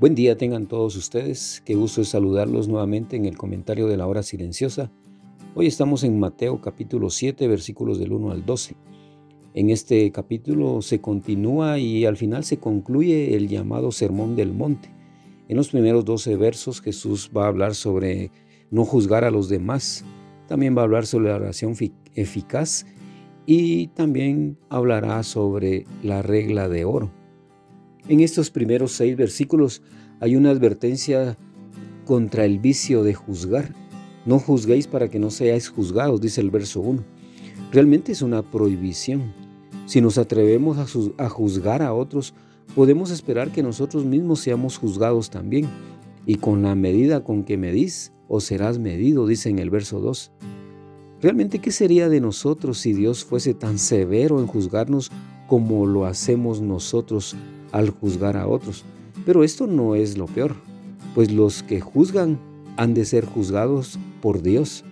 Buen día tengan todos ustedes, qué gusto es saludarlos nuevamente en el comentario de la hora silenciosa. Hoy estamos en Mateo capítulo 7 versículos del 1 al 12. En este capítulo se continúa y al final se concluye el llamado Sermón del Monte. En los primeros 12 versos Jesús va a hablar sobre no juzgar a los demás, también va a hablar sobre la oración eficaz y también hablará sobre la regla de oro. En estos primeros seis versículos hay una advertencia contra el vicio de juzgar. No juzguéis para que no seáis juzgados, dice el verso 1. Realmente es una prohibición. Si nos atrevemos a, juzgar a otros, podemos esperar que nosotros mismos seamos juzgados también. Y con la medida con que medís, o serás medido, dice en el verso 2. Realmente, ¿qué sería de nosotros si Dios fuese tan severo en juzgarnos como lo hacemos nosotros al juzgar a otros. Pero esto no es lo peor, pues los que juzgan han de ser juzgados por Dios.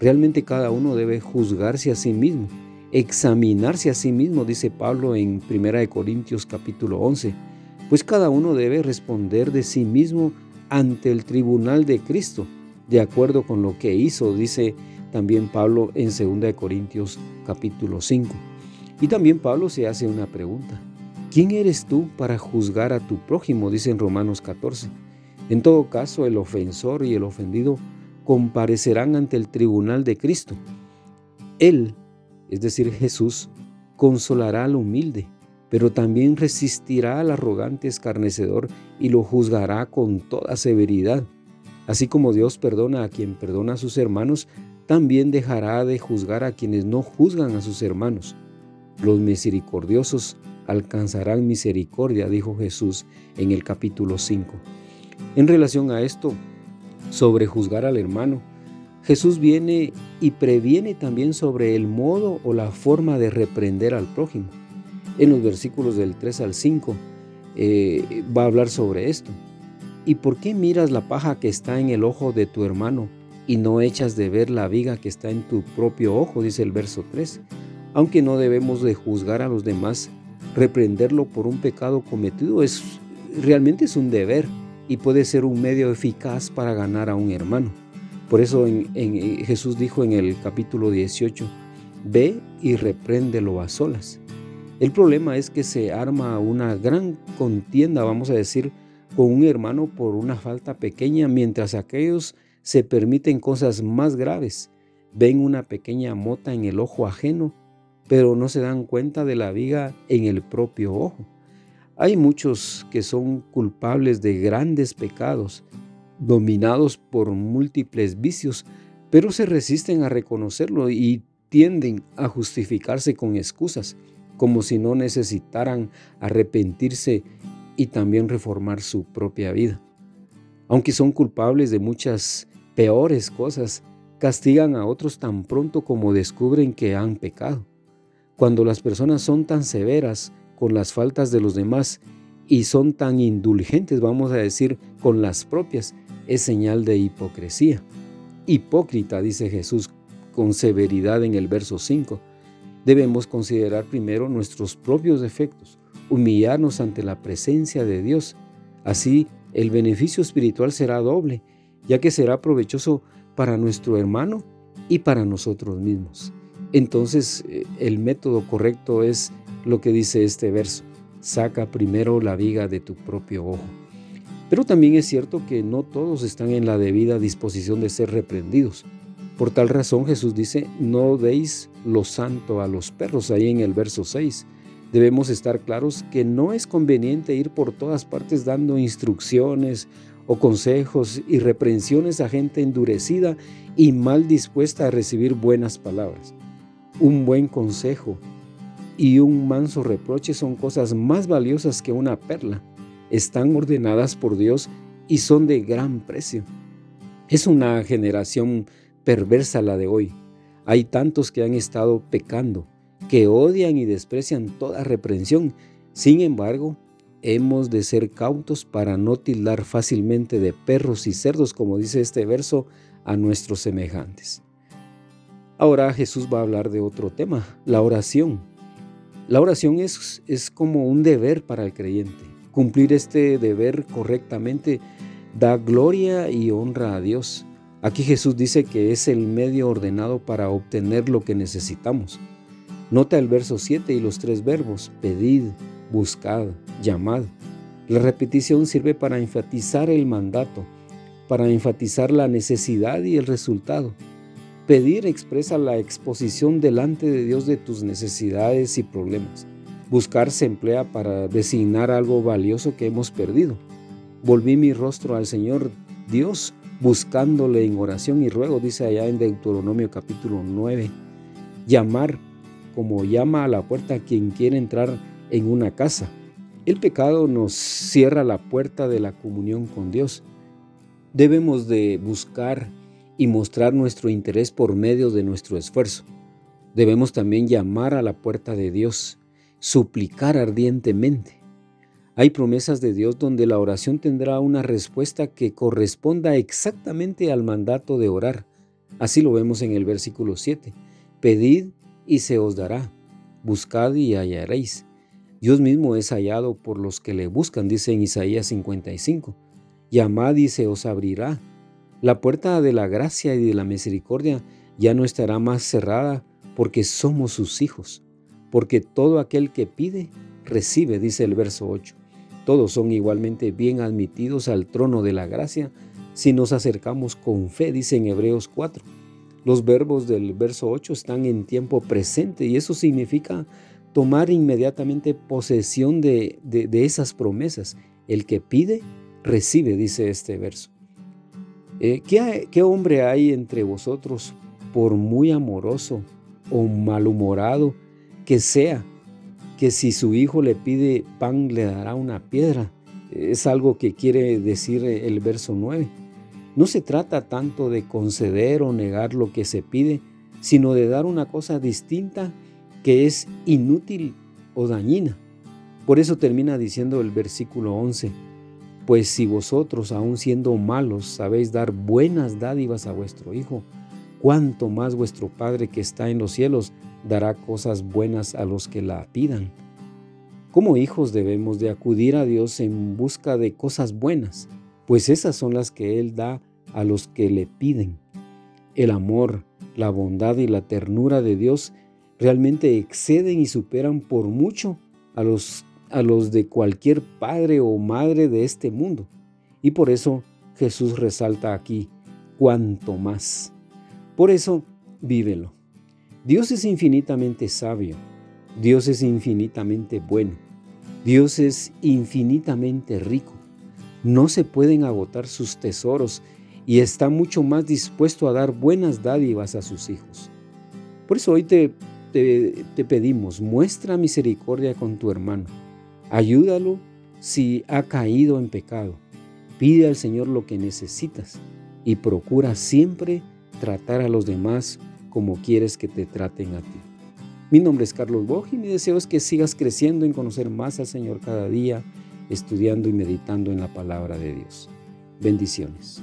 Realmente cada uno debe juzgarse a sí mismo, examinarse a sí mismo, dice Pablo en 1 Corintios capítulo 11, pues cada uno debe responder de sí mismo ante el tribunal de Cristo, de acuerdo con lo que hizo, dice también Pablo en 2 Corintios capítulo 5. Y también Pablo se hace una pregunta. ¿Quién eres tú para juzgar a tu prójimo? Dice en Romanos 14. En todo caso, el ofensor y el ofendido comparecerán ante el tribunal de Cristo. Él, es decir, Jesús, consolará al humilde, pero también resistirá al arrogante escarnecedor y lo juzgará con toda severidad. Así como Dios perdona a quien perdona a sus hermanos, también dejará de juzgar a quienes no juzgan a sus hermanos. Los misericordiosos alcanzarán misericordia, dijo Jesús en el capítulo 5. En relación a esto, sobre juzgar al hermano, Jesús viene y previene también sobre el modo o la forma de reprender al prójimo. En los versículos del 3 al 5 eh, va a hablar sobre esto. ¿Y por qué miras la paja que está en el ojo de tu hermano y no echas de ver la viga que está en tu propio ojo? Dice el verso 3. Aunque no debemos de juzgar a los demás reprenderlo por un pecado cometido es realmente es un deber y puede ser un medio eficaz para ganar a un hermano. Por eso en, Jesús dijo en el capítulo 18, ve y repréndelo a solas. El problema es que se arma una gran contienda, vamos a decir, con un hermano por una falta pequeña, mientras aquellos se permiten cosas más graves. Ven una pequeña mota en el ojo ajeno pero no se dan cuenta de la viga en el propio ojo. Hay muchos que son culpables de grandes pecados, dominados por múltiples vicios, pero se resisten a reconocerlo y tienden a justificarse con excusas, como si no necesitaran arrepentirse y también reformar su propia vida. Aunque son culpables de muchas peores cosas, castigan a otros tan pronto como descubren que han pecado. Cuando las personas son tan severas con las faltas de los demás y son tan indulgentes, vamos a decir, con las propias, es señal de hipocresía. Hipócrita, dice Jesús con severidad en el verso 5. Debemos considerar primero nuestros propios defectos, humillarnos ante la presencia de Dios. Así el beneficio espiritual será doble, ya que será provechoso para nuestro hermano y para nosotros mismos. Entonces eh, el método correcto es lo que dice este verso, saca primero la viga de tu propio ojo. Pero también es cierto que no todos están en la debida disposición de ser reprendidos. Por tal razón Jesús dice, no deis lo santo a los perros, ahí en el verso 6. Debemos estar claros que no es conveniente ir por todas partes dando instrucciones o consejos y reprensiones a gente endurecida y mal dispuesta a recibir buenas palabras. Un buen consejo y un manso reproche son cosas más valiosas que una perla. Están ordenadas por Dios y son de gran precio. Es una generación perversa la de hoy. Hay tantos que han estado pecando, que odian y desprecian toda reprensión. Sin embargo, hemos de ser cautos para no tildar fácilmente de perros y cerdos, como dice este verso, a nuestros semejantes. Ahora Jesús va a hablar de otro tema, la oración. La oración es, es como un deber para el creyente. Cumplir este deber correctamente da gloria y honra a Dios. Aquí Jesús dice que es el medio ordenado para obtener lo que necesitamos. Nota el verso 7 y los tres verbos, pedid, buscad, llamad. La repetición sirve para enfatizar el mandato, para enfatizar la necesidad y el resultado. Pedir expresa la exposición delante de Dios de tus necesidades y problemas. Buscar se emplea para designar algo valioso que hemos perdido. Volví mi rostro al Señor Dios buscándole en oración y ruego, dice allá en Deuteronomio capítulo 9. Llamar como llama a la puerta quien quiere entrar en una casa. El pecado nos cierra la puerta de la comunión con Dios. Debemos de buscar y mostrar nuestro interés por medio de nuestro esfuerzo. Debemos también llamar a la puerta de Dios, suplicar ardientemente. Hay promesas de Dios donde la oración tendrá una respuesta que corresponda exactamente al mandato de orar. Así lo vemos en el versículo 7. Pedid y se os dará. Buscad y hallaréis. Dios mismo es hallado por los que le buscan, dice en Isaías 55. Llamad y se os abrirá. La puerta de la gracia y de la misericordia ya no estará más cerrada porque somos sus hijos. Porque todo aquel que pide, recibe, dice el verso 8. Todos son igualmente bien admitidos al trono de la gracia si nos acercamos con fe, dice en Hebreos 4. Los verbos del verso 8 están en tiempo presente y eso significa tomar inmediatamente posesión de, esas promesas. El que pide, recibe, dice este verso. Eh, ¿qué, ¿Qué hombre hay entre vosotros, por muy amoroso o malhumorado que sea, que si su hijo le pide pan le dará una piedra? Es algo que quiere decir el verso 9. No se trata tanto de conceder o negar lo que se pide, sino de dar una cosa distinta que es inútil o dañina. Por eso termina diciendo el versículo 11, pues si vosotros, aun siendo malos, sabéis dar buenas dádivas a vuestro Hijo, cuánto más vuestro Padre que está en los cielos dará cosas buenas a los que la pidan. Como hijos debemos de acudir a Dios en busca de cosas buenas, pues esas son las que Él da a los que le piden. El amor, la bondad y la ternura de Dios realmente exceden y superan por mucho a los, a los de cualquier padre o madre de este mundo. Y por eso Jesús resalta aquí, cuanto más. Por eso, vívelo. Dios es infinitamente sabio. Dios es infinitamente bueno. Dios es infinitamente rico. No se pueden agotar sus tesoros y está mucho más dispuesto a dar buenas dádivas a sus hijos. Por eso hoy te, te, pedimos, muestra misericordia con tu hermano. Ayúdalo si ha caído en pecado. Pide al Señor lo que necesitas y procura siempre tratar a los demás como quieres que te traten a ti. Mi nombre es Carlos Boj y mi deseo es que sigas creciendo en conocer más al Señor cada día estudiando y meditando en la palabra de Dios. Bendiciones.